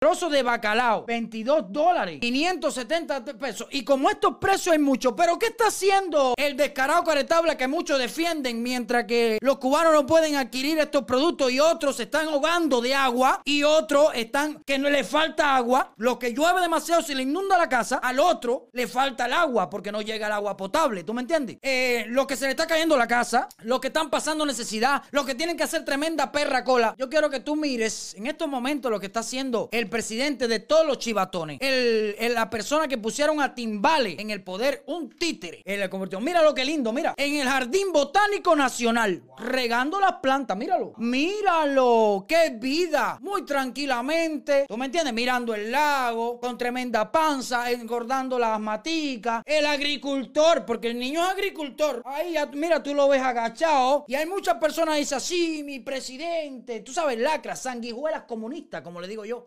trozo de bacalao, 22 dólares, 570 pesos. Y como estos precios hay mucho, pero ¿qué está haciendo el descarado caretable que muchos defienden mientras que los cubanos no pueden adquirir estos productos y otros se están ahogando de agua y otros están que no le falta agua? Lo que llueve demasiado se le inunda la casa, al otro le falta el agua porque no llega el agua potable, ¿tú me entiendes? Eh, lo que se le está cayendo la casa, los que están pasando necesidad, los que tienen que hacer tremenda perra cola. Yo quiero que tú mires en estos momentos lo que está haciendo el presidente de todos los chivatones, el, la persona que pusieron a Timbale en el poder, un títere. Él le convirtió. Mira lo que lindo, mira. En el Jardín Botánico Nacional, regando las plantas, míralo. Míralo, qué vida. Muy tranquilamente, ¿tú me entiendes? Mirando el lago, con tremenda panza, engordando las maticas. El agricultor, porque el niño es agricultor. Ahí, mira, tú lo ves agachado. Y hay muchas personas que dicen así, mi presidente. Tú sabes, lacras, sanguijuelas comunistas, como le digo yo.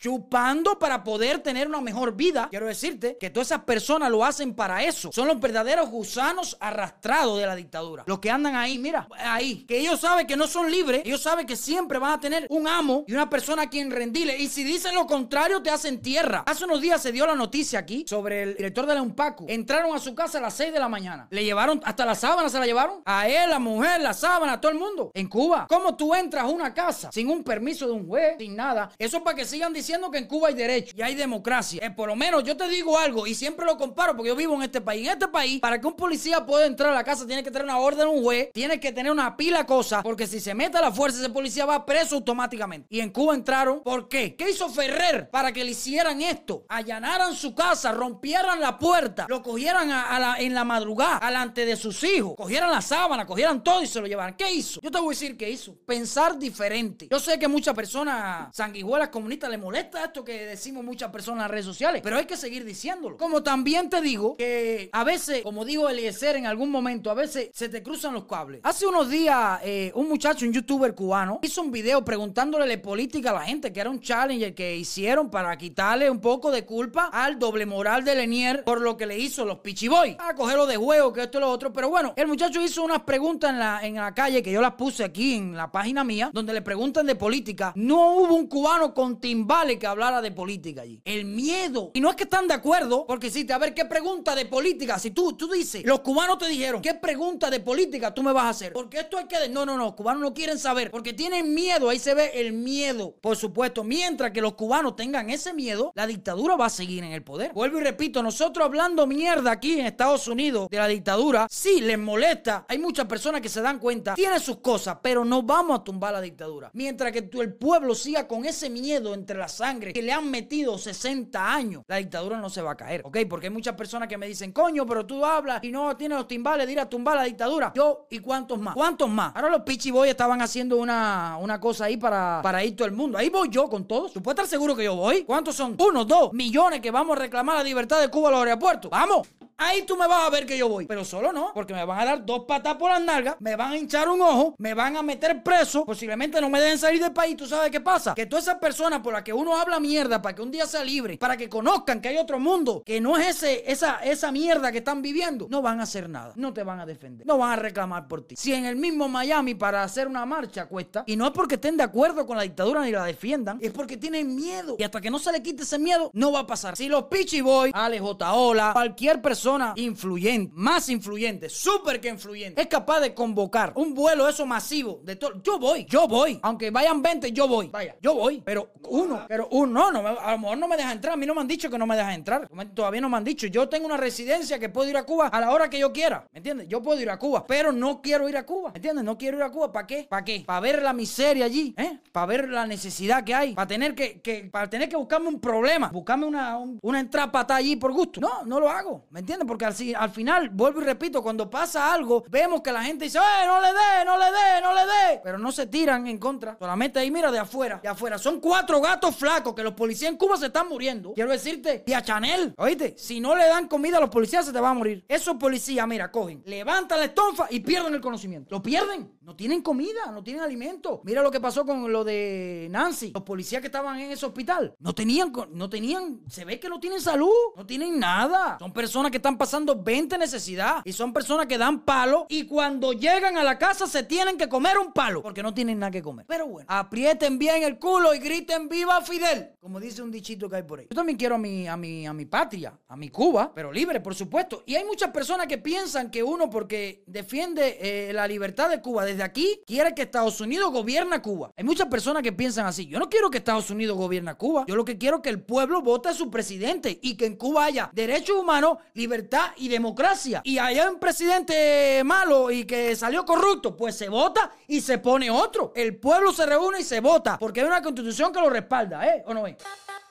Para poder tener una mejor vida. Quiero decirte que todas esas personas lo hacen para eso. Son los verdaderos gusanos arrastrados de la dictadura. Los que andan ahí, mira, ahí. Que ellos saben que no son libres. Ellos saben que siempre van a tener un amo y una persona a quien rendirle. Y si dicen lo contrario, te hacen tierra. Hace unos días se dio la noticia aquí sobre el director de la UNPACO. Entraron a su casa a las 6 de la mañana. Le llevaron hasta la sábana, se la llevaron. A él, la mujer, la sábana, a todo el mundo. En Cuba. ¿Cómo tú entras a una casa sin un permiso de un juez, sin nada? Eso es para que sigan diciendo que Cuba hay derecho y hay democracia. Eh, por lo menos yo te digo algo y siempre lo comparo porque yo vivo en este país. En este país, para que un policía pueda entrar a la casa, tiene que tener una orden de un juez, tiene que tener una pila de cosas, porque si se mete a la fuerza, ese policía va preso automáticamente. Y en Cuba entraron, ¿por qué? ¿Qué hizo Ferrer para que le hicieran esto? Allanaran su casa, rompieran la puerta, lo cogieran en la madrugada, alante de sus hijos, cogieran la sábana, cogieran todo y se lo llevaran. ¿Qué hizo? Yo te voy a decir qué hizo. Pensar diferente. Yo sé que muchas personas sanguijuelas comunistas le molesta que decimos muchas personas en las redes sociales, pero hay que seguir diciéndolo. Como también te digo que a veces, como digo Eliezer en algún momento, a veces se te cruzan los cables. Hace unos días, eh, un muchacho, un youtuber cubano, hizo un video preguntándole de política a la gente, que era un challenge que hicieron para quitarle un poco de culpa al doble moral de Lenier por lo que le hizo los Pichiboy. A cogerlo de juego, que esto y lo otro. Pero bueno, el muchacho hizo unas preguntas en la, en la calle que yo las puse aquí en la página mía, donde le preguntan de política. No hubo un cubano con timbales que de política allí. El miedo. Y no es que están de acuerdo, porque si te a ver qué pregunta de política. Si tú, tú dices, los cubanos te dijeron, ¿qué pregunta de política tú me vas a hacer? Porque esto hay que. No, no, no. Los cubanos no quieren saber. Porque tienen miedo. Ahí se ve el miedo. Por supuesto. Mientras que los cubanos tengan ese miedo, la dictadura va a seguir en el poder. Vuelvo y repito, nosotros hablando mierda aquí en Estados Unidos de la dictadura, sí les molesta. Hay muchas personas que se dan cuenta. Tiene sus cosas, pero no vamos a tumbar la dictadura. Mientras que tú, el pueblo siga con ese miedo entre la sangre que le han metido 60 años, la dictadura no se va a caer, ¿ok? Porque hay muchas personas que me dicen, coño, pero tú hablas y no tienes los timbales de ir tumbar la dictadura. Yo, ¿y cuántos más? ¿Cuántos más? Ahora los pichiboy estaban haciendo una, una cosa ahí para, para ir todo el mundo. Ahí voy yo con todos. ¿Tú puedes estar seguro que yo voy? ¿Cuántos son? Uno, dos millones que vamos a reclamar la libertad de Cuba a los aeropuertos. ¡Vamos! Ahí tú me vas a ver que yo voy. Pero solo no, porque me van a dar dos patas por las nalgas, me van a hinchar un ojo, me van a meter preso, posiblemente no me dejen salir del país. ¿Tú sabes qué pasa? Que todas esas personas por las que uno habla mierda para que un día sea libre, para que conozcan que hay otro mundo, que no es ese, esa, esa mierda que están viviendo, no van a hacer nada. No te van a defender. No van a reclamar por ti. Si en el mismo Miami para hacer una marcha cuesta, y no es porque estén de acuerdo con la dictadura ni la defiendan, es porque tienen miedo. Y hasta que no se le quite ese miedo, no va a pasar. Si los Pichi Boy, Ale J. Ola, cualquier persona influyente, más influyente, súper que influyente, es capaz de convocar un vuelo eso masivo de todo. Yo voy, yo voy. Aunque vayan 20, yo voy. Vaya, yo voy. Pero uno, pero uno, no, no a lo mejor no me deja entrar. A mí no me han dicho que no me deja entrar. Todavía no me han dicho. Yo tengo una residencia que puedo ir a Cuba a la hora que yo quiera. ¿Me entiendes? Yo puedo ir a Cuba, pero no quiero ir a Cuba. ¿Me entiendes? No quiero ir a Cuba. ¿Para qué? ¿Para qué? Para ver la miseria allí, ¿eh? Para ver la necesidad que hay. Para tener que, que para tener que buscarme un problema. Buscarme una, un- una estar allí por gusto. No, no lo hago. ¿Me entiendes? Porque al, final, vuelvo y repito, cuando pasa algo, vemos que la gente dice, ¡eh, no le dé, no le dé, no le dé! Pero no se tiran en contra. Solamente ahí, mira, de afuera. De afuera. Son cuatro gatos flacos que los policías en Cuba se están muriendo. Quiero decirte, y a Chanel, oíste, si no le dan comida a los policías, se te va a morir. Esos policías, mira, cogen, levantan la estonfa y pierden el conocimiento. Lo pierden. No tienen comida, no tienen alimento. Mira lo que pasó con lo de Nancy. Los policías que estaban en ese hospital no tenían, no tenían, se ve que no tienen salud, no tienen nada. Son personas que están pasando 20 necesidad y son personas que dan palo y cuando llegan a la casa se tienen que comer un palo porque no tienen nada que comer. Pero bueno, aprieten bien el culo y griten viva Fidel, como dice un dichito que hay por ahí. Yo también quiero a mi, a mi, a mi patria, a mi Cuba, pero libre, por supuesto. Y hay muchas personas que piensan que uno porque defiende eh, la libertad de Cuba desde aquí, quiere que Estados Unidos gobierna Cuba. Hay muchas personas que piensan así. Yo no quiero que Estados Unidos gobierna Cuba. Yo lo que quiero es que el pueblo vote a su presidente y que en Cuba haya derechos humanos, libertad y democracia. Y haya un presidente malo y que salió corrupto, pues se vota y se pone otro. El pueblo se reúne y se vota porque hay una constitución que lo respalda, ¿eh? ¿O no es? point.